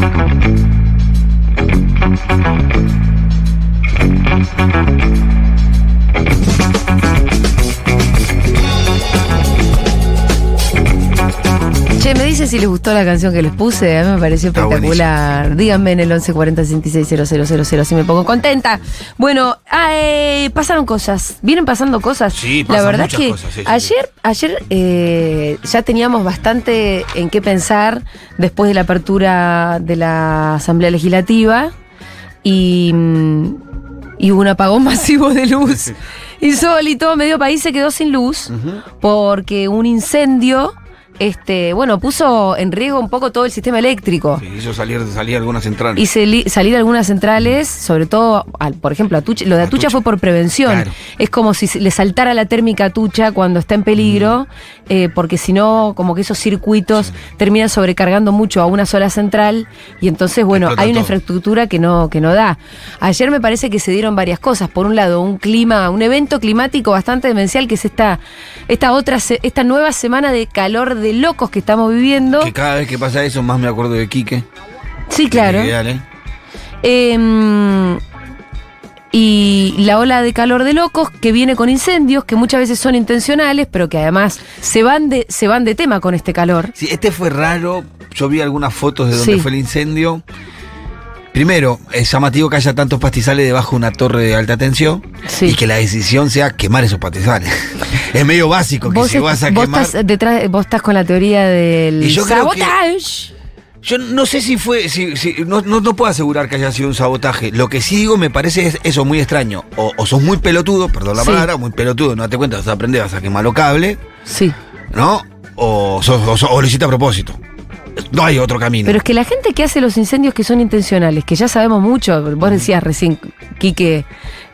Che, me si les gustó la canción que les puse. A mí me pareció espectacular. Díganme en el 1140 660000 si me pongo contenta. Bueno, ah, eh, pasaron cosas. Vienen pasando cosas. Sí, La pasan verdad muchas que cosas, sí, sí, ayer, ayer eh, ya teníamos bastante en qué pensar después de la apertura de la Asamblea Legislativa y, mm, y hubo un apagón masivo de luz. Insólito, medio país se quedó sin luz porque un incendio, este, bueno, puso en riesgo un poco todo el sistema eléctrico. Sí, hizo salir, salir algunas centrales. Y sali- salir algunas centrales, sobre todo, al- por ejemplo, lo de Atucha, Atucha. fue por prevención. Claro. Es como si le saltara la térmica a Atucha cuando está en peligro, eh, porque si no, como que esos circuitos terminan sobrecargando mucho a una sola central y entonces, bueno, Explota hay una todo. infraestructura que no, que no da. Ayer me parece que se dieron varias cosas. Por un lado, un clima, un evento climático bastante demencial, que es esta, esta otra, esta nueva semana de calor de locos que estamos viviendo. Que cada vez que pasa eso, más me acuerdo de Quique. Sí, claro. Ideal, ¿eh? Em, y la ola de calor de locos que viene con incendios que muchas veces son intencionales, pero que además se van de, se van de tema con este calor. Sí, este fue raro. Yo vi algunas fotos de donde Sí. fue el incendio. Primero, es llamativo que haya tantos pastizales debajo de una torre de alta tensión Sí. y que la decisión sea quemar esos pastizales. es medio básico que si vas a vos quemar. estás detrás, vos estás con la teoría del Y yo creo que- sabotage. Yo no sé si fue, si, si- no, no, no puedo asegurar que haya sido un sabotaje. Lo que sí digo me parece es eso muy extraño. O, o sos muy pelotudo, perdón la Sí. palabra, muy pelotudo, no date cuenta, vas a aprender, vas a quemar los cables, Sí. ¿no? O, sos, o, sos- o lo hiciste a propósito. No hay otro camino. Pero es que la gente que hace los incendios que son intencionales, que ya sabemos mucho, vos decías recién, Quique,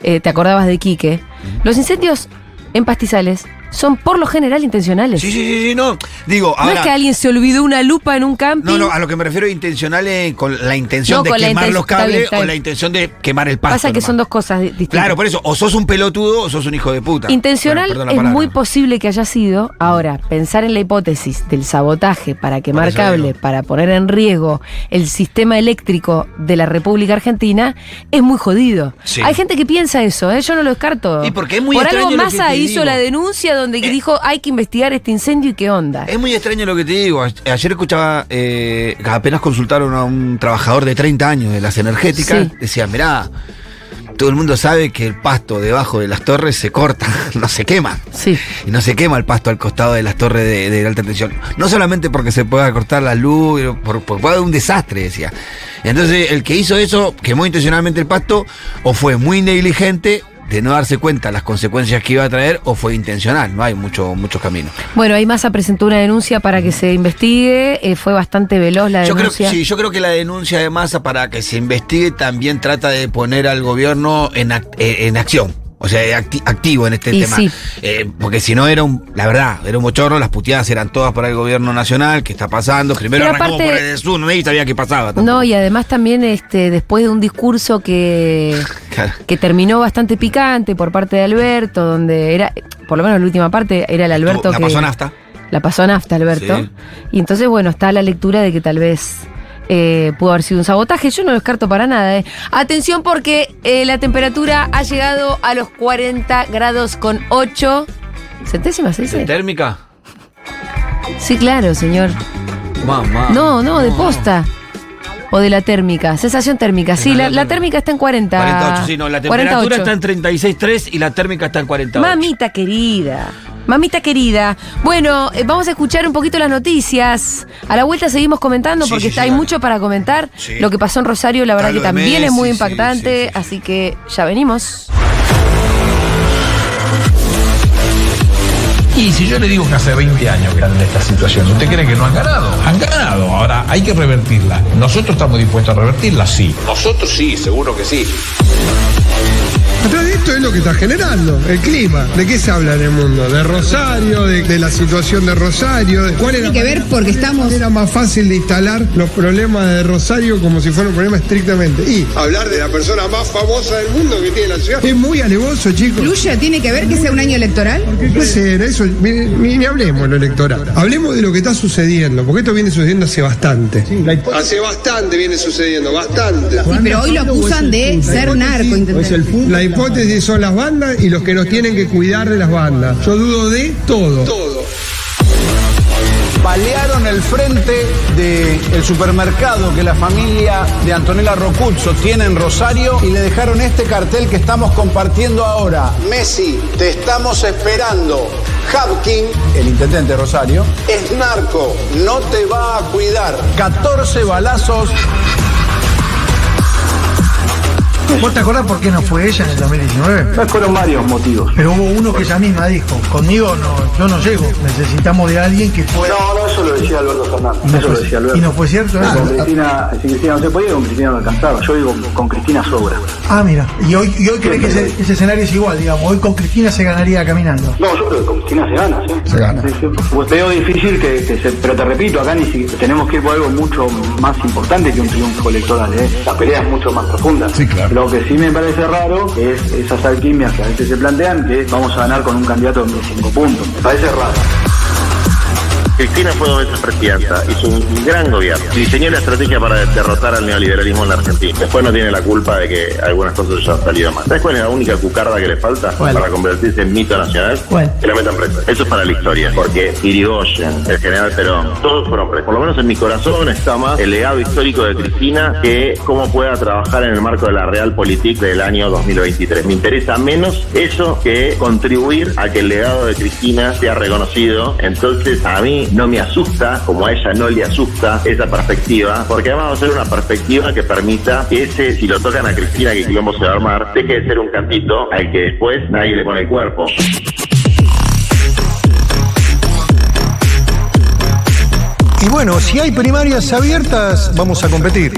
eh, te acordabas de Quique, los incendios en pastizales son por lo general intencionales. Sí, sí, sí, sí, no. Digo, no ahora. es que alguien se olvidó una lupa en un camping. No, no, a lo que me refiero intencional es con la intención No, de quemar inten- los está cables bien, está o la intención de quemar el pasto. Pasa que nomás. son dos cosas di- distintas. Claro, por eso, o sos un pelotudo o sos un hijo de puta. Intencional Bueno, es muy posible que haya sido. Ahora, pensar en la hipótesis del sabotaje para quemar cable, digo. para poner en riesgo el sistema eléctrico de la República Argentina, es muy jodido. Sí. Hay gente que piensa eso, ¿eh? yo no lo descarto. Y porque es muy Por algo Massa hizo digo. la denuncia donde Eh. dijo hay que investigar este incendio y qué onda. Es muy extraño lo que te digo. Ayer escuchaba, eh, apenas consultaron a un trabajador de 30 años de las energéticas. Sí. Decía, mirá, todo el mundo sabe que el pasto debajo de las torres se corta, no se quema. Sí. Y no se quema el pasto al costado de las torres de, de alta tensión. No solamente porque se pueda cortar la luz, por, por- puede haber un desastre, decía. Entonces, el que hizo eso, quemó intencionalmente el pasto, o fue muy negligente de no darse cuenta las consecuencias que iba a traer, o fue intencional. No hay mucho, muchos caminos. Bueno, ahí Massa presentó una denuncia para que se investigue. eh, fue bastante veloz la Yo creo, denuncia. sí, yo creo que la denuncia de masa para que se investigue también trata de poner al gobierno en, eh, en acción. O sea, acti- activo en este Y tema. sí. Eh, porque si no era un, la verdad, era un bochorno, las puteadas eran todas para el gobierno nacional, ¿qué está pasando? Primero Pero arrancamos aparte- por el sur, nadie sabía qué pasaba. tampoco. No, y además también este, después de un discurso que, Claro. que terminó bastante picante por parte de Alberto, donde era, por lo menos la última parte, era el Alberto la que. pasó nafta. La pasó nafta, Alberto. Sí. Y entonces, bueno, está la lectura de que tal vez eh, pudo haber sido un sabotaje. Yo no lo descarto para nada. eh. Atención porque eh, la temperatura ha llegado a los 40 grados con 8 centésimas, ¿se dice? térmica? Sí, claro, señor. Mamá. No, no, de posta. O de la térmica. Sensación térmica. Sí, la, la la térmica está en 40. 48, sí, no, la temperatura 48. está en 36.3 y la térmica está en 48. Mamita querida. Mamita querida. Bueno, eh, vamos a escuchar un poquito las noticias. A la vuelta seguimos comentando Sí, porque sí, está, sí, hay dale. mucho para comentar. Sí. Lo que pasó en Rosario, la verdad Está que lo de también es muy sí, impactante. sí, sí, sí. Así que ya venimos. Y si yo le digo que hace 20 años que están en esta situación, ¿usted cree que no han ganado? Han ganado. Ahora hay que revertirla. ¿Nosotros estamos dispuestos a revertirla? Sí. Nosotros sí, seguro que sí. Atrás de esto es lo que está generando, el clima. ¿De qué se habla en el mundo? ¿De Rosario? ¿De, de la situación de Rosario? ¿De cuál era, Tiene que ver porque estamos era más fácil de instalar los problemas de Rosario como si fuera un problema estrictamente? Y hablar de la persona más famosa del mundo que tiene la ciudad es muy alevoso, chicos. Luya, tiene que ver que sea un año electoral. ¿Qué puede ser? Eso ni, ni- ni hablemos de lo electoral. Hablemos de lo que está sucediendo, porque esto viene sucediendo hace bastante. Hace bastante viene sucediendo, bastante. Sí, pero hoy lo acusan de ser narco, intendente. La hipótesis son las bandas y los que nos tienen que cuidar de las bandas. Yo dudo de todo. Todo. El frente del supermercado que la familia de Antonella Rocuzzo tiene en Rosario y le dejaron este cartel que estamos compartiendo ahora. Messi, te estamos esperando. Hapkin, el intendente de Rosario, es narco, no te va a cuidar. 14 balazos. ¿Vos te acordás por qué no fue ella en el 2019? Fueron varios motivos. Pero hubo uno que ella misma dijo, conmigo no, yo no llego, necesitamos de alguien que pueda... No, no, eso lo decía Alberto Fernández. No Eso lo fue- decía Alberto. y no fue cierto eso. Con Cristina, si Cristina no se podía, con Cristina no alcanzaba. Yo digo, con Cristina sobra. Ah, mira, y hoy, y hoy que ese, ese escenario es igual, digamos, hoy con Cristina se ganaría caminando. No, yo creo que con Cristina se gana, ¿sí? Se gana. Sí, sí. Pues veo difícil que, que se. Pero te repito, acá ni siquiera tenemos que ir por algo mucho más importante que un triunfo electoral, ¿eh? La pelea es mucho más profunda. Sí, claro. Lo que sí me parece raro es esas alquimias que a veces se plantean que vamos a ganar con un candidato de cinco puntos. Me parece raro. Cristina fue dos veces presidenta, hizo un gran gobierno, diseñó la estrategia para derrotar al neoliberalismo en la Argentina. Después no tiene la culpa de que algunas cosas ya han salido mal. ¿Sabes cuál es la única cucarda que le falta para convertirse en mito nacional? ¿Cuál? Que la metan presa. Eso es para la historia, porque Irigoyen, el general Perón, todos fueron presos. Por lo menos en mi corazón está más el legado histórico de Cristina que cómo pueda trabajar en el marco de la Realpolitik del año 2023. Me interesa menos eso que contribuir a que el legado de Cristina sea reconocido. Entonces a mí no me asusta, como a ella no le asusta esa perspectiva, porque además va a ser una perspectiva que permita que ese, si lo tocan a Cristina, que quilombo se va a armar, deje de ser un cantito al que después nadie le pone el cuerpo. Y bueno, si hay primarias abiertas, vamos a competir.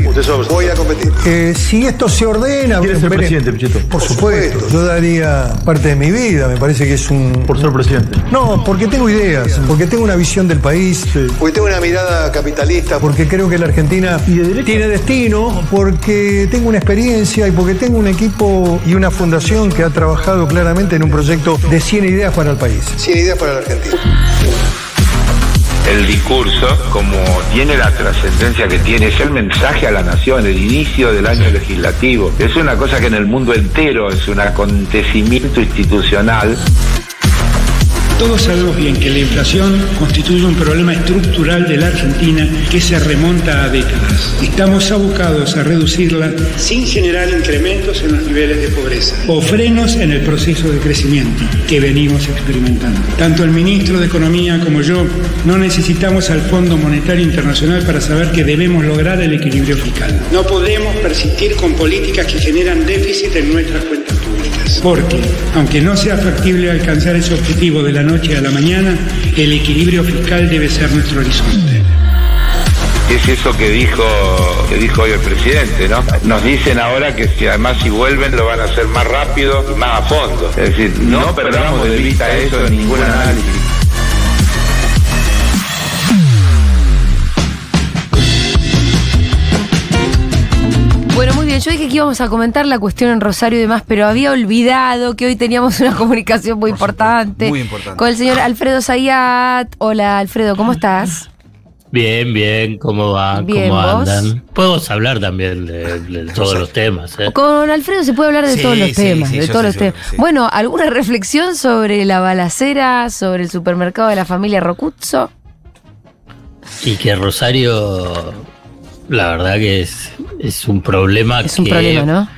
Voy a competir. Eh, si esto se ordena. ¿Quieres ser presidente, Pichetto? Por supuesto, yo daría parte de mi vida, me parece que es un. Por ser presidente. No, porque tengo ideas, porque tengo una visión del país, Porque tengo una mirada capitalista. porque creo que la Argentina ¿Y de derecha? tiene destino, porque tengo una experiencia y porque tengo un equipo y una fundación que ha trabajado claramente en un proyecto de 100 ideas para el país. 100 ideas para la Argentina. El discurso, como tiene la trascendencia que tiene, es el mensaje a la nación, el inicio del año legislativo. Es una cosa que en el mundo entero es un acontecimiento institucional. Todos sabemos bien que la inflación constituye un problema estructural de la Argentina que se remonta a décadas. Estamos abocados a reducirla sin generar incrementos en los niveles de pobreza o frenos en el proceso de crecimiento que venimos experimentando. Tanto el ministro de Economía como yo no necesitamos al Fondo Monetario Internacional para saber que debemos lograr el equilibrio fiscal. No podemos persistir con políticas que generan déficit en nuestras cuentas Porque, aunque no sea factible alcanzar ese objetivo de la noche a la mañana, el equilibrio fiscal debe ser nuestro horizonte. Es eso que dijo, que dijo hoy el presidente, ¿no? Nos dicen ahora que si además si vuelven lo van a hacer más rápido y más a fondo. Es decir, no, perdamos de vista eso en ningún análisis. Yo dije que íbamos a comentar la cuestión en Rosario y demás, pero había olvidado que hoy teníamos una comunicación muy importante. muy importante. Con el señor Alfredo Zayat. Hola, Alfredo, ¿cómo estás? Bien, bien, ¿cómo va? Bien, ¿Cómo ¿vos? andan? Podemos hablar también de, de todos los temas, ¿eh? Con Alfredo se puede hablar de Sí, todos los sí, temas, sí, de todos sé, los temas. sí. Bueno, ¿alguna reflexión sobre la balacera, sobre el supermercado de la familia Rocuzzo? Y que Rosario, la verdad que es, es un problema Es un problema, ¿no?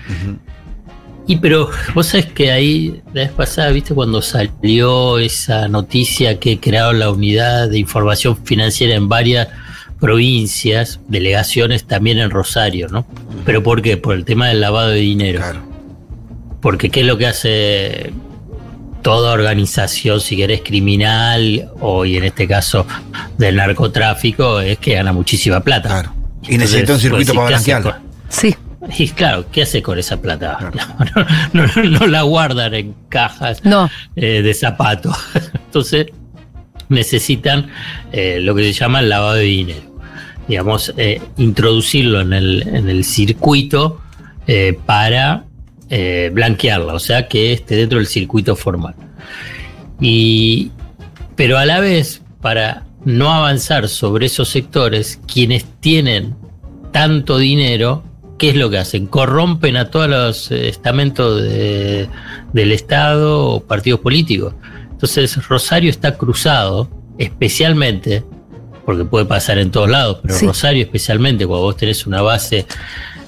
Y pero vos sabés que ahí, la vez pasada, viste, cuando salió esa noticia que crearon la unidad de información financiera en varias provincias, delegaciones también en Rosario, ¿no? ¿Pero por qué? Por el tema del lavado de dinero. Claro. Porque qué es lo que hace toda organización, si querés, criminal o y en este caso del narcotráfico, es que gana muchísima plata. Claro. Y necesita un Entonces, circuito para decís, ¿qué hace blanquearlo. Sí. Y claro, ¿qué hace con esa plata? No, no- no la guardan en cajas No. eh, de zapatos. Entonces necesitan eh, lo que se llama el lavado de dinero. Digamos, eh, introducirlo en el, en el circuito eh, para eh, blanquearla, o sea, que esté dentro del circuito formal. Y Pero a la vez, para no avanzar sobre esos sectores, quienes tienen tanto dinero, ¿qué es lo que hacen? Corrompen a todos los eh, estamentos de- del Estado o partidos políticos. Entonces Rosario está cruzado, especialmente, porque puede pasar en todos lados, pero Sí. Rosario especialmente, cuando vos tenés una base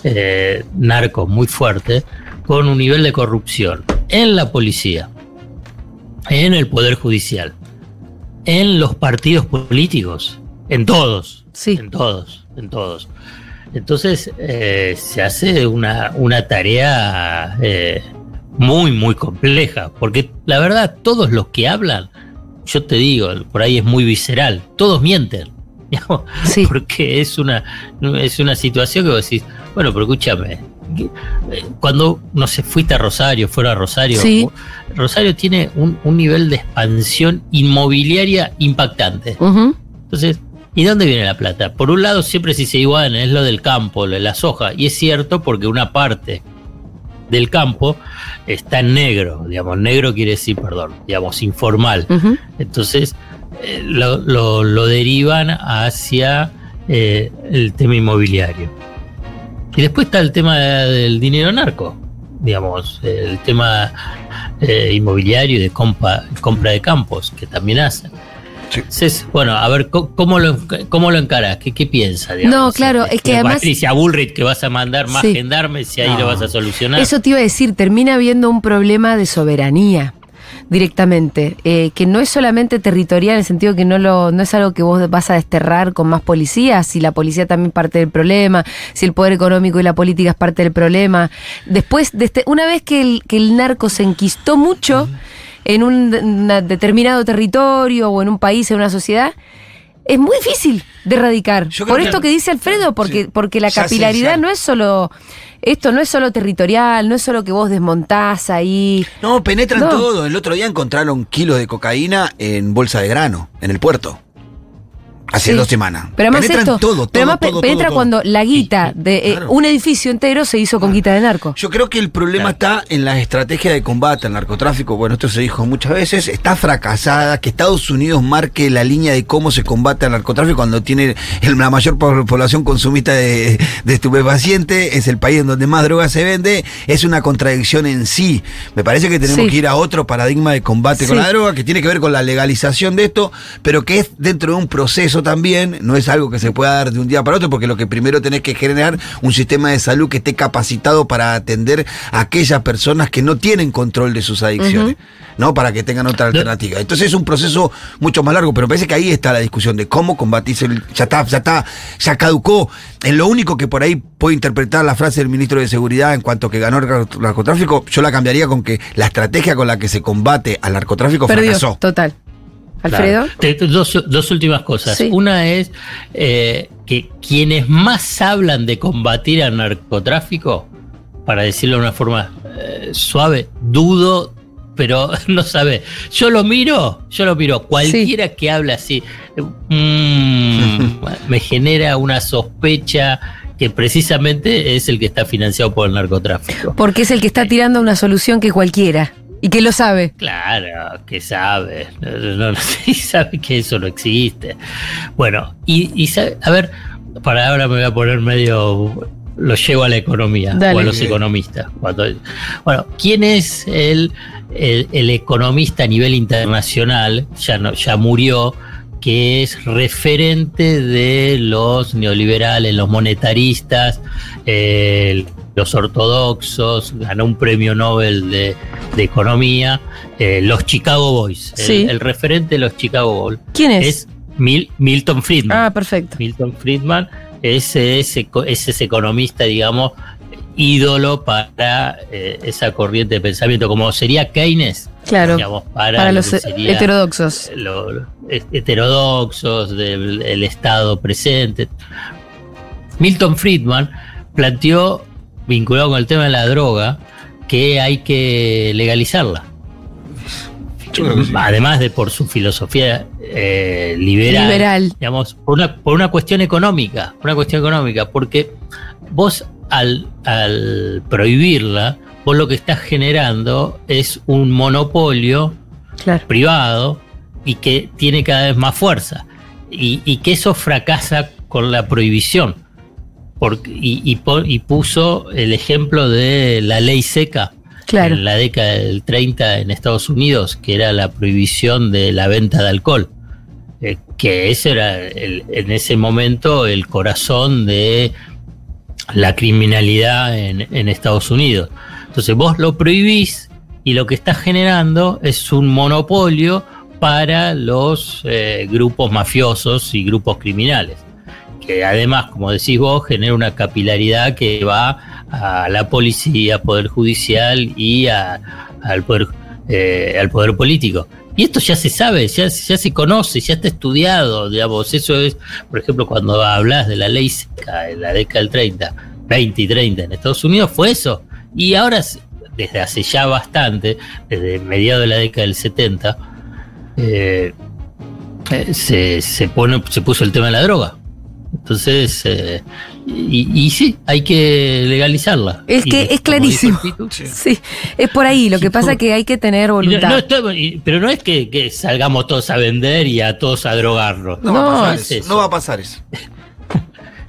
eh, narco muy fuerte, con un nivel de corrupción en la policía, en el Poder Judicial, en los partidos políticos, en todos, en todos, en todos. Entonces eh, se hace una, una tarea eh, muy, muy compleja, porque la verdad, todos los que hablan, yo te digo, por ahí es muy visceral, todos mienten. Porque es una, es una situación que vos decís, bueno, pero escúchame, eh, cuando, no sé, fuiste a Rosario, fuera a Rosario, Sí. Rosario tiene un, un nivel de expansión inmobiliaria impactante. Entonces, ¿y dónde viene la plata? Por un lado, siempre se dice igual, es lo del campo, lo de la soja. Y es cierto porque una parte del campo está en negro, digamos, negro quiere decir, perdón, digamos, informal. Entonces, eh, lo, lo- lo derivan hacia eh, el tema inmobiliario. Y después está el tema del dinero narco, digamos, el tema eh, inmobiliario y de compra, compra de campos, que también hacen. Bueno, a ver, ¿cómo, lo, cómo lo encarás? ¿Qué, qué piensas? No, claro, es que además- Patricia Bullrich, que vas a mandar más Sí. gendarmes y ahí No. lo vas a solucionar. Eso te iba a decir, termina habiendo un problema de soberanía directamente, eh, que no es solamente territorial en el sentido que no lo no es algo que vos vas a desterrar con más policías, si la policía también parte del problema, si el poder económico y la política es parte del problema. Después, de este- una vez que el, que el narco se enquistó mucho en un determinado territorio o en un país, en una sociedad, es muy difícil de erradicar. Por esto que dice Alfredo, porque, porque la capilaridad no es solo. Esto no es solo territorial, no es solo que vos desmontás ahí. No, penetran No. todo. El otro día encontraron kilos de cocaína en bolsa de grano, en el puerto. Hace Sí. dos semanas. Pero además penetran esto, todo, todo, pero además todo, penetra cuando la guita de eh, claro. un edificio entero se hizo con guita de narco. Yo creo que el problema está en la estrategia de combate al narcotráfico. Bueno, esto se dijo muchas veces. Está fracasada. Que Estados Unidos marque la línea de cómo se combate al narcotráfico cuando tiene el- la mayor po- población consumista de, de estupefacientes. Es el país en donde más droga se vende. Es una contradicción en sí. Me parece que tenemos Sí. que ir a otro paradigma de combate con la droga que tiene que ver con la legalización de esto, pero que es dentro de un proceso también. No es algo que se pueda dar de un día para otro, porque lo que primero tenés que generar un sistema de salud que esté capacitado para atender a aquellas personas que no tienen control de sus adicciones, ¿no? Para que tengan otra alternativa. Entonces es un proceso mucho más largo, pero parece que ahí está la discusión de cómo combatirse. el- ya está, ya está, ya caducó. En lo único que por ahí puedo interpretar la frase del ministro de Seguridad en cuanto que ganó el nar- narcotráfico, yo la cambiaría con que la estrategia con la que se combate al narcotráfico Perdió, fracasó. total. Alfredo. Claro. Dos, dos últimas cosas. Sí. Una es eh, que quienes más hablan de combatir al narcotráfico, para decirlo de una forma eh, suave, dudo, pero no sabe. Yo lo miro, yo lo miro. Cualquiera que habla así, mm, me genera una sospecha que precisamente es el que está financiado por el narcotráfico. Porque es el que está tirando una solución que cualquiera. Y que lo sabe. Claro, que sabe, no, no, no, y sabe que eso no existe. Bueno, y, y sabe- a ver, para ahora me voy a poner medio, lo llevo a la economía Dale. o a los economistas. Cuando- bueno, ¿quién es el, el, el economista a nivel internacional? Ya, no, ya murió, que es referente de los neoliberales, los monetaristas, eh, los ortodoxos, ganó un premio Nobel de, de Economía, eh, los Chicago Boys, el- Sí. el, referente de los Chicago Boys. ¿Quién es? Es Mil- Milton Friedman. Ah, perfecto. Milton Friedman es ese, es ese economista, digamos, ídolo para eh, esa corriente de pensamiento, como sería Keynes. Claro. digamos, para, Para lo los heterodoxos. lo- lo- heterodoxos del del Estado presente. Milton Friedman planteó, vinculado con el tema de la droga, que hay que legalizarla. Además de por su filosofía eh, liberal, Liberal. digamos, por una, por una cuestión económica, por una cuestión económica, porque vos al, al prohibirla, vos lo que estás generando es un monopolio Claro. privado y que tiene cada vez más fuerza. Y, y que eso fracasa con la prohibición. Porque, y, y, y, puso el ejemplo de la ley seca claro. en la década del 30 en Estados Unidos, que era la prohibición de la venta de alcohol. Eh, que ese era el, en ese momento el corazón de la criminalidad en, en Estados Unidos. Entonces vos lo prohibís y lo que estás generando es un monopolio para los eh, grupos mafiosos y grupos criminales. Que además, como decís vos, genera una capilaridad que va a la policía, poder judicial y a, al, poder, eh, al poder político. Y esto ya se sabe, ya, ya se conoce, ya está estudiado, digamos. Eso es, por ejemplo, cuando hablas de la ley seca en la década del 30, 20 y 30 en Estados Unidos, fue eso. Y ahora, desde hace ya bastante, desde mediados de la década del 70, eh, se, se, pone, se puso el tema de la droga. Entonces, eh, y, y, sí, hay que legalizarla. Es que y, es clarísimo. Pitu, sí. sí. es por ahí. Lo que pasa es que hay que tener voluntad. No, no, pero no es que, que, salgamos todos a vender y a todos a drogarnos. No, no va, a pasar eso. no va a pasar eso.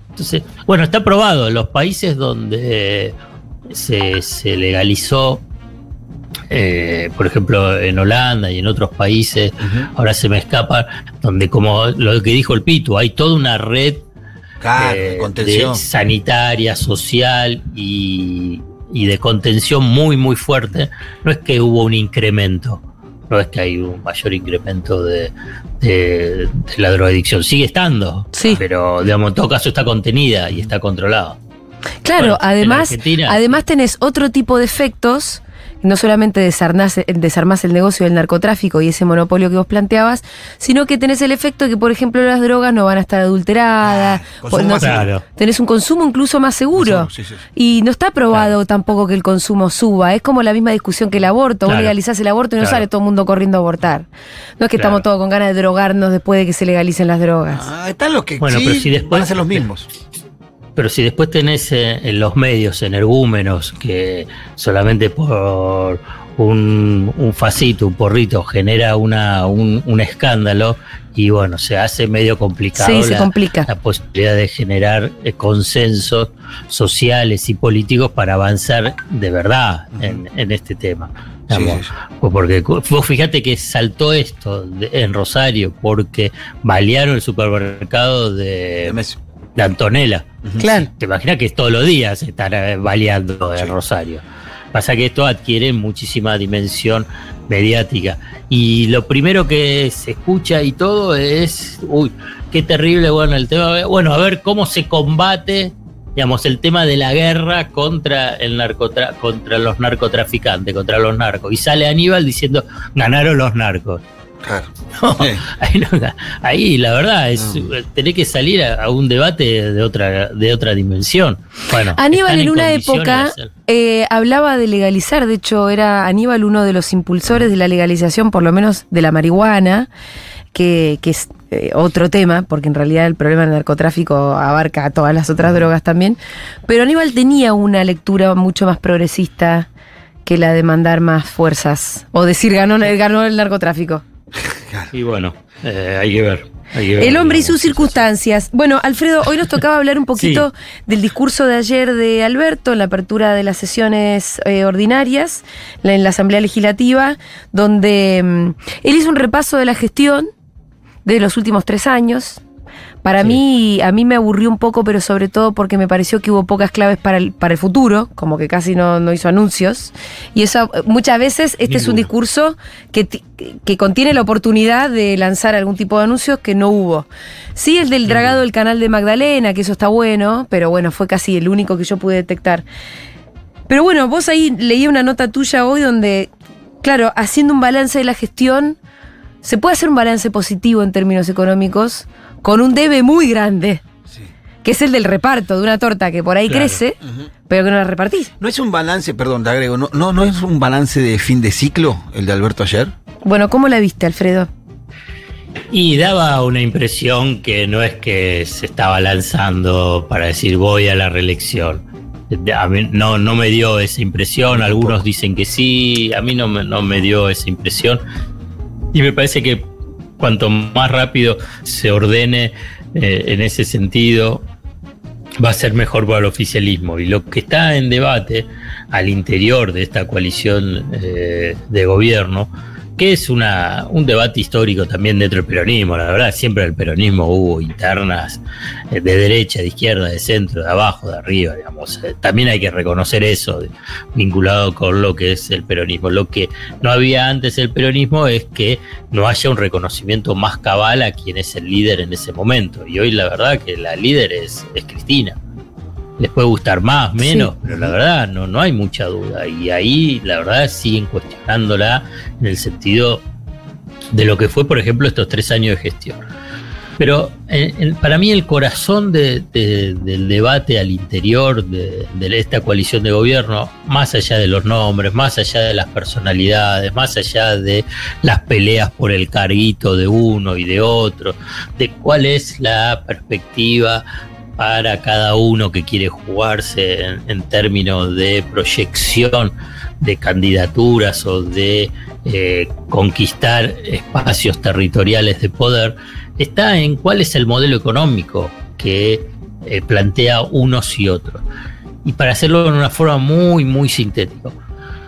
Entonces, bueno, está probado. En los países donde se, se legalizó eh, por ejemplo, en Holanda y en otros países, uh -huh. ahora se me escapa, donde como lo que dijo el Pitu, hay toda una red claro, eh, de sanitaria, social y, y, de contención muy, muy fuerte. No es que hubo un incremento, no es que hay un mayor incremento de, de, de la drogadicción, sigue estando, sí. pero digamos, en todo caso está contenida y está controlada. Claro, bueno, además, además tenés otro tipo de efectos no solamente desarmás, desarmás, el negocio del narcotráfico y ese monopolio que vos planteabas, sino que tenés el efecto de que, por ejemplo, las drogas no van a estar adulteradas. Ah, no, claro. Tenés un consumo incluso más seguro. Sí, sí. Y no está probado claro. tampoco que el consumo suba. Es como la misma discusión que el aborto. Claro. Vos legalizás el aborto y no sale todo el mundo corriendo a abortar. No es que estamos todos con ganas de drogarnos después de que se legalicen las drogas. Ah, están los que bueno, sí, pero si después, van a ser los mismos. Pero si después tenés eh, en los medios energúmenos que solamente por un, un facito, un porrito, genera una, un, un, escándalo y bueno, se hace medio complicado sí, la, se complica. la, posibilidad de generar eh, consensos sociales y políticos para avanzar de verdad uh -huh. en, en, este tema. Sí, sí. Porque vos fíjate que saltó esto de, en Rosario porque balearon el supermercado de, de, de Antonella. Claro. Te imaginas que todos los días estar baleando en Rosario. Pasa que esto adquiere muchísima dimensión mediática. Y lo primero que se escucha y todo es, uy, qué terrible, bueno, el tema, bueno, a ver cómo se combate, digamos, el tema de la guerra contra, el narcotra contra los narcotraficantes, contra los narcos. Y sale Aníbal diciendo, ganaron los narcos. Claro. No, sí. ahí, no, ahí, la verdad es no. tener que salir a, a, un debate de otra de otra dimensión. Bueno, Aníbal en, en una época eh, hablaba de legalizar, de hecho era Aníbal uno de los impulsores de la legalización, por lo menos de la marihuana, que, que es eh, otro tema, porque en realidad el problema del narcotráfico abarca a todas las otras drogas también. Pero Aníbal tenía una lectura mucho más progresista que la de mandar más fuerzas o decir ganó, ganó el narcotráfico. Y bueno, eh, hay, que ver, hay, que ver, El hombre y sus circunstancias. Bueno, Alfredo, hoy nos tocaba hablar un poquito sí. del discurso de ayer de Alberto en la apertura de las sesiones eh, ordinarias en la Asamblea Legislativa, donde mm, él hizo un repaso de la gestión de los últimos tres años, para sí. mí, a mí me aburrió un poco, pero sobre todo porque me pareció que hubo pocas claves para el, para el futuro, como que casi no, no hizo anuncios. Y eso, muchas veces, este es un discurso que, que contiene la oportunidad de lanzar algún tipo de anuncios que no hubo. Sí, el del dragado del canal de Magdalena, que eso está bueno, pero bueno, fue casi el único que yo pude detectar. Pero bueno, vos ahí leí una nota tuya hoy donde, claro, haciendo un balance de la gestión, se puede hacer un balance positivo en términos económicos con un debe muy grande. Sí. Que es el del reparto de una torta que por ahí claro. crece, uh -huh. pero que no la repartís. ¿No es un balance, perdón, te agrego, no, no, no es un balance de fin de ciclo el de Alberto ayer? Bueno, ¿cómo la viste, Alfredo? Y daba una impresión que no es que se estaba lanzando para decir voy a la reelección. A mí no, no me dio esa impresión, algunos dicen que sí, a mí no me, no me dio esa impresión. Y me parece que cuanto más rápido se ordene eh, en ese sentido, va a ser mejor para el oficialismo. Y lo que está en debate al interior de esta coalición eh, de gobierno, que es una, un debate histórico también dentro del peronismo. La verdad, siempre el peronismo hubo internas eh, de derecha, de izquierda, de centro, de abajo, de arriba, digamos. Eh, También hay que reconocer eso vinculado con lo que es el peronismo. Lo que no había antes el peronismo es que no haya un reconocimiento más cabal a quien es el líder en ese momento. Y hoy la verdad que la líder es, es Cristina. Les puede gustar más, menos, Sí. pero la verdad no, no hay mucha duda. Y ahí la verdad siguen cuestionándola en el sentido de lo que fue, por ejemplo, estos tres años de gestión. Pero en- en- para mí el corazón de- de- del debate al interior de, de esta coalición de gobierno, más allá de los nombres, más allá de las personalidades, más allá de las peleas por el carguito de uno y de otro, de cuál es la perspectiva para cada uno que quiere jugarse en, términos de proyección de candidaturas o de eh, conquistar espacios territoriales de poder, está en cuál es el modelo económico que eh, plantea unos y otros. Y para hacerlo en una forma muy, muy sintética.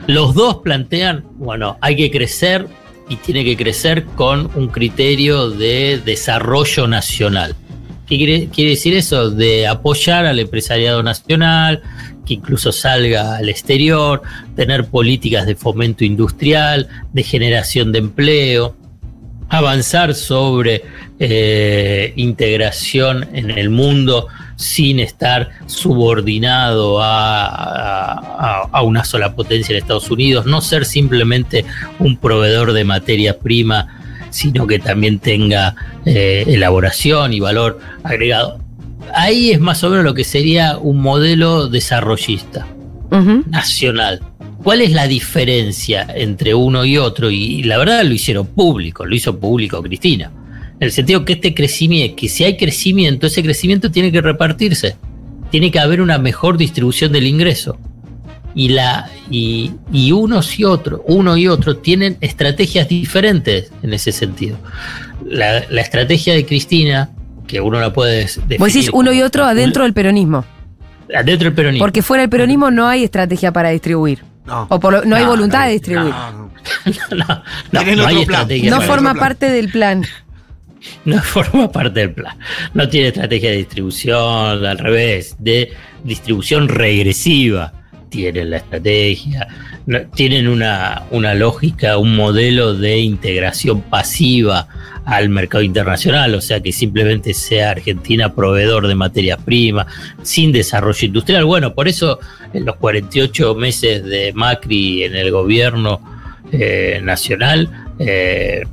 Los dos plantean, bueno, hay que crecer y tiene que crecer con un criterio de desarrollo nacional. ¿Qué quiere, decir eso? De apoyar al empresariado nacional, que incluso salga al exterior, tener políticas de fomento industrial, de generación de empleo, avanzar sobre eh, integración en el mundo sin estar subordinado a, a- a una sola potencia en Estados Unidos, no ser simplemente un proveedor de materia prima, sino que también tenga eh, elaboración y valor agregado. Ahí es más o menos lo que sería un modelo desarrollista nacional. ¿Cuál es la diferencia entre uno y otro? Y la verdad lo hicieron público, lo hizo público Cristina. En el sentido que este crecimiento, que si hay crecimiento, ese crecimiento tiene que repartirse. Tiene que haber una mejor distribución del ingreso. Y, la, y, y unos y otros, uno y otro tienen estrategias diferentes en ese sentido. La, la estrategia de Cristina, que uno la puede definir. Vos decís uno y otro como- adentro del peronismo. Adentro del peronismo. Porque fuera del peronismo no hay estrategia para distribuir. O por lo- no, hay No, voluntad no, de distribuir. No, no otro hay estrategia. No forma parte del plan. no forma parte del plan. No tiene estrategia de distribución, al revés, de distribución regresiva. Tienen la estrategia, tienen una, una lógica, un modelo de integración pasiva al mercado internacional, o sea que simplemente sea Argentina proveedor de materias primas, sin desarrollo industrial. Bueno, por eso en los 48 meses de Macri en el gobierno eh, nacional, eh,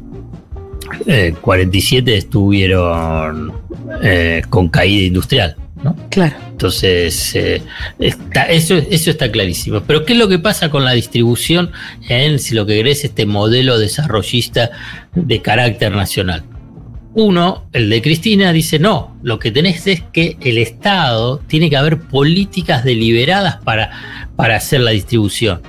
eh, 47 estuvieron eh, con caída industrial. ¿No? Claro. Entonces, eh, está- eso, eso está clarísimo. Pero, ¿qué es lo que pasa con la distribución en, si lo que querés, este modelo desarrollista de carácter nacional? Uno, el de Cristina, dice, no, lo que tenés es que el Estado tiene que haber políticas deliberadas para, para hacer la distribución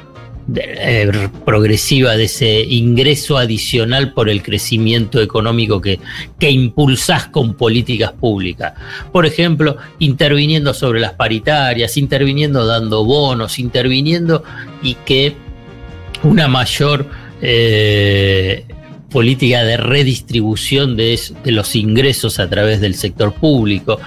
eh, progresiva de ese ingreso adicional por el crecimiento económico que, que impulsás con políticas públicas. Por ejemplo, interviniendo sobre las paritarias, interviniendo dando bonos, interviniendo y que una mayor eh, política de redistribución de los ingresos a través del sector público.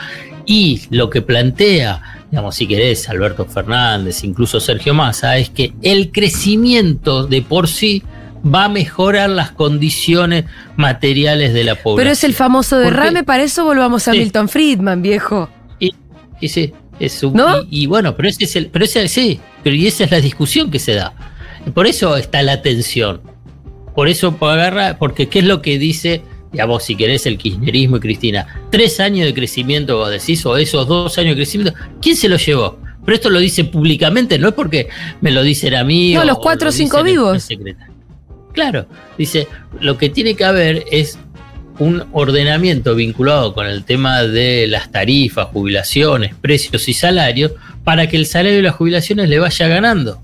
Y lo que plantea, digamos, si querés, Alberto Fernández, incluso Sergio Massa, es que el crecimiento de por sí va a mejorar las condiciones materiales de la población. Pero es el famoso derrame, para eso volvamos a. Milton Friedman, viejo. Y, y sí, es un- ¿No? y, y bueno, pero ese es el, pero ese sí, pero y esa es la discusión que se da. Por eso está la tensión. Por eso agarra, porque qué es lo que dice, digamos, si querés, el kirchnerismo y Cristina. Tres años de crecimiento, vos decís, o esos dos años de crecimiento, ¿quién se los llevó? Pero esto lo dice públicamente, no es porque me lo dicen a mí. No, los cuatro lo o cinco vivos. Claro, dice, lo que tiene que haber es un ordenamiento vinculado con el tema de las tarifas, jubilaciones, precios y salarios, para que el salario y las jubilaciones le vaya ganando.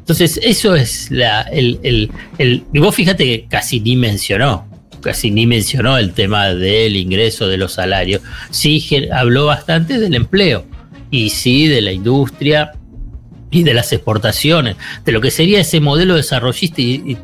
Entonces, eso es la, el, el- el- Y vos fíjate que casi ni mencionó casi ni mencionó el tema del ingreso de los salarios, sí habló bastante del empleo y sí de la industria y de las exportaciones, de lo que sería ese modelo desarrollista. Y,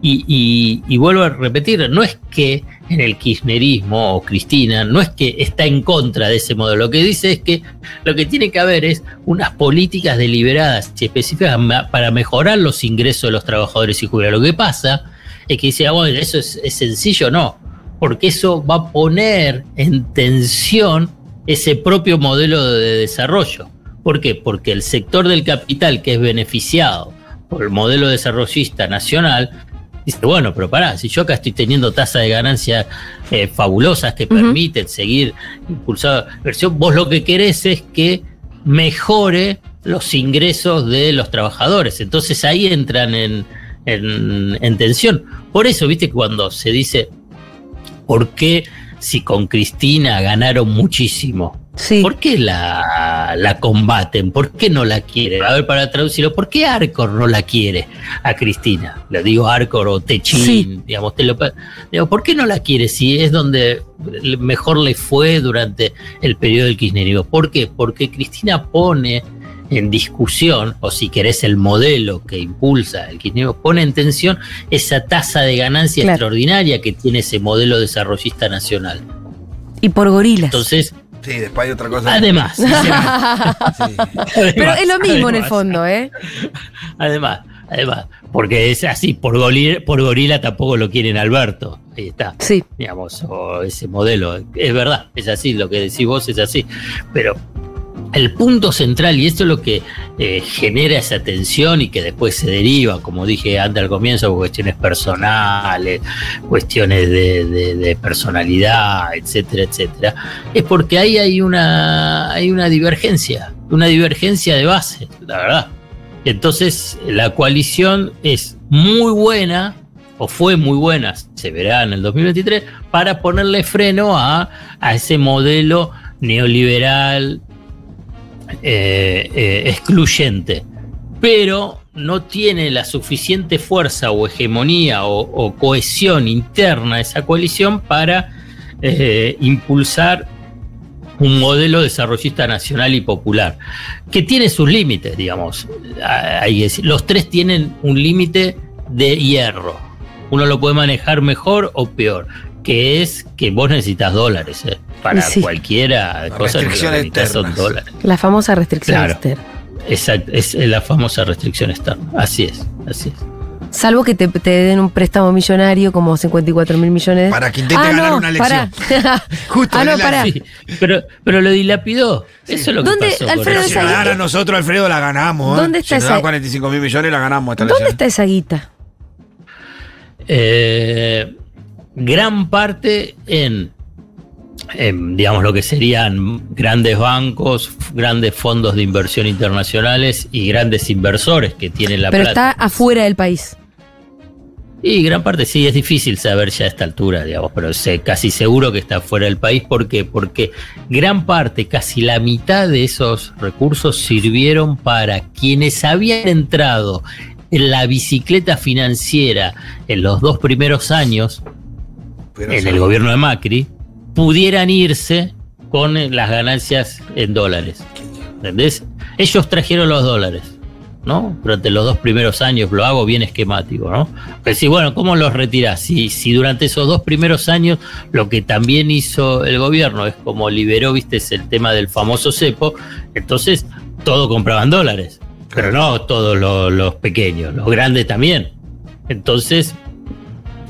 y, vuelvo a repetir, no es que en el kirchnerismo o Cristina, no es que está en contra de ese modelo, lo que dice es que lo que tiene que haber es unas políticas deliberadas y específicas para mejorar los ingresos de los trabajadores y jubilados. Lo que pasa es que dice, ah, bueno, eso es, es sencillo, no, porque eso va a poner en tensión ese propio modelo de desarrollo. ¿Por qué? Porque el sector del capital que es beneficiado por el modelo desarrollista nacional dice, bueno, pero pará, si yo acá estoy teniendo tasas de ganancia eh, fabulosas que permiten seguir impulsando versión, vos lo que querés es que mejore los ingresos de los trabajadores. Entonces ahí entran en, en tensión. Por eso, viste, cuando se dice, ¿por qué si con Cristina ganaron muchísimo? ¿Por qué la, combaten? ¿Por qué no la quieren? A ver, para traducirlo, ¿por qué Arcor no la quiere a Cristina? Le digo Arcor o Techín, digamos, te lo, digo, ¿por qué no la quiere si es donde mejor le fue durante el periodo del kirchnerismo? ¿Por qué? Porque Cristina pone en discusión, o si querés el modelo que impulsa el kirchnerismo, pone en tensión esa tasa de ganancia extraordinaria que tiene ese modelo desarrollista nacional. Y por gorilas. Entonces, Sí, después hay otra cosa. Además. Pero es lo mismo en el fondo, ¿eh? Además, además, porque es así, por gorila, por gorila tampoco lo quieren Alberto. Ahí está. Sí. Digamos, o ese modelo. Es verdad, es así, lo que decís vos es así. Pero el punto central, y esto es lo que eh, genera esa tensión y que después se deriva, como dije antes al comienzo, cuestiones personales, cuestiones de, personalidad, etcétera, etcétera, es porque ahí hay una, hay una divergencia, una divergencia de base, la verdad. Entonces, la coalición es muy buena, o fue muy buena, se verá en el 2023, para ponerle freno a, a ese modelo neoliberal eh, eh, excluyente, pero no tiene la suficiente fuerza o hegemonía o, cohesión interna esa coalición para eh, impulsar un modelo desarrollista nacional y popular, que tiene sus límites, digamos. Los tres tienen un límite de hierro. Uno lo puede manejar mejor o peor, que es que vos necesitas dólares. Para cualquiera cosa que son dólares. La famosa restricción externa. Exacto, es la famosa restricción externa. Así es, así es. Salvo que te, den un préstamo millonario como 54 mil millones. Para que intente ah, ganar una elección. Justo. Ah, no, para. pero, pero lo dilapidó. Eso es lo que pasó. Alfredo, si a nosotros, Alfredo, la ganamos. ¿Dónde está si esa? 45 mil millones, la ganamos. ¿Dónde está esa guita? Eh, gran parte en digamos, lo que serían grandes bancos, grandes fondos de inversión internacionales y grandes inversores que tienen la Pero está afuera del país. Y gran parte sí, es difícil saber ya a esta altura, digamos, pero sé casi seguro que está fuera del país. ¿Por qué? Porque gran parte, casi la mitad de esos recursos sirvieron para quienes habían entrado en la bicicleta financiera en los dos primeros años, en el gobierno de Macri, pudieran irse con las ganancias en dólares. ¿Entendés? Ellos trajeron los dólares, ¿no? Durante los dos primeros años lo hago bien esquemático, ¿no? Pero si, bueno, ¿cómo los retirás? Si, si durante esos dos primeros años lo que también hizo el gobierno es como liberó, viste, es el tema del famoso cepo, entonces todo compraban dólares, pero no todos los, pequeños, los grandes también. Entonces,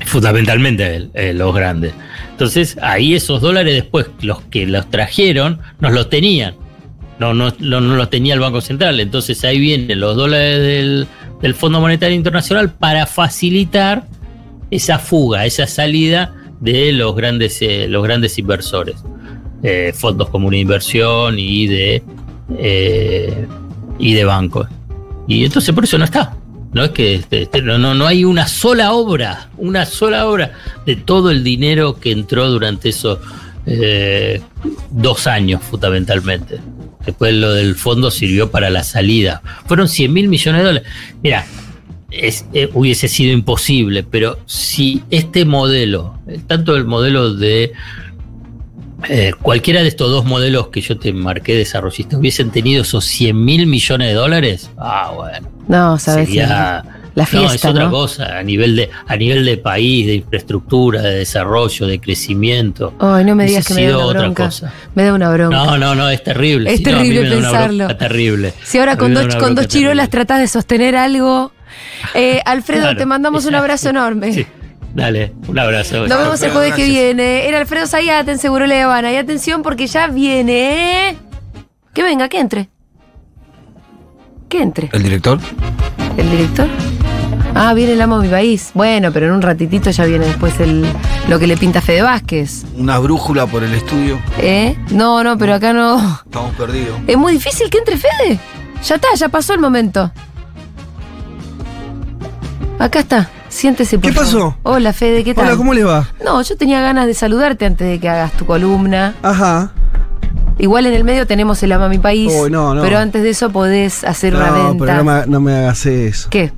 fundamentalmente los grandes. Entonces, ahí esos dólares después, los que los trajeron, nos los tenían. No, no, los tenía el Banco Central. Entonces ahí vienen los dólares del, del Fondo Monetario Internacional para facilitar esa fuga, esa salida de los grandes, eh, los grandes inversores. Eh, fondos comunes de inversión y de, eh, y de bancos. Y entonces por eso no está. No es que este, este, no, no, hay una sola obra, una sola obra de todo el dinero que entró durante esos eh, dos años fundamentalmente. Después lo del fondo sirvió para la salida. Fueron 100 mil millones de dólares. Mira, eh, hubiese sido imposible, pero si este modelo, tanto el modelo de eh, cualquiera de estos dos modelos que yo te marqué desarrollistas hubiesen tenido esos 100 mil millones de dólares, ah, bueno. No, sabes sería, la fiesta, no, es otra ¿no? cosa, a nivel, de, a nivel de país, de infraestructura, de desarrollo, de crecimiento. Ay, no me digas que me da una bronca. cosa. Me da una bronca. No, no, no, es terrible. Es no, terrible una pensarlo. terrible. Si ahora con dos, con dos chirolas tratás de sostener algo. Eh, Alfredo, Claro, te mandamos un abrazo enorme. Sí. Dale, un abrazo. Nos vemos el jueves que viene. Era Alfredo Zayat en Seguro Le Habana. Y atención porque ya viene. ¿eh? Que venga, que entre. Que entre. ¿El director? ¿El director? Ah, viene el amo de mi país. Bueno, pero en un ratitito ya viene después el, lo que le pinta Fede Vázquez. Una brújula por el estudio. ¿Eh? No, no, pero acá no. Estamos perdidos. Es muy difícil que entre Fede. Ya está, ya pasó el momento. Acá está. Siéntese, por ¿Qué favor. pasó? Hola, Fede, ¿qué tal? Hola, ¿cómo le va? No, yo tenía ganas de saludarte antes de que hagas tu columna. Ajá. Igual en el medio tenemos el Ama Mi País. Uy, no, no. Pero antes de eso podés hacer una No, venta. pero no me, no me hagas eso. ¿Qué?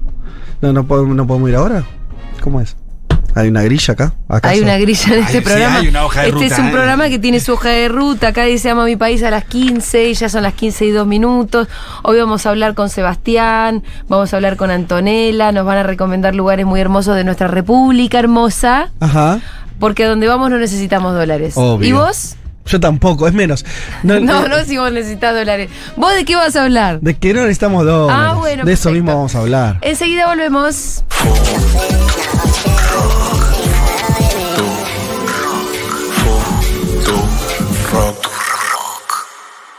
No, no, podemos, no podemos ir ahora. ¿Cómo es? ¿Hay una grilla acá? ¿Acaso? Hay una grilla en este Ay, sí, programa. hay una hoja de este ruta, es un ¿eh? programa que tiene su hoja de ruta. Acá dice Ama mi país a las 15 y ya son las 15 y 2 minutos. Hoy vamos a hablar con Sebastián, vamos a hablar con Antonella, nos van a recomendar lugares muy hermosos de nuestra república hermosa, Ajá. porque a donde vamos no necesitamos dólares. Obvio. ¿Y vos? Yo tampoco, es menos. No, No, eh, no si vos necesitas dólares. ¿Vos de qué vas a hablar? De que no necesitamos dólares. Ah, bueno, De eso mismo vamos a hablar. Enseguida volvemos. Oh.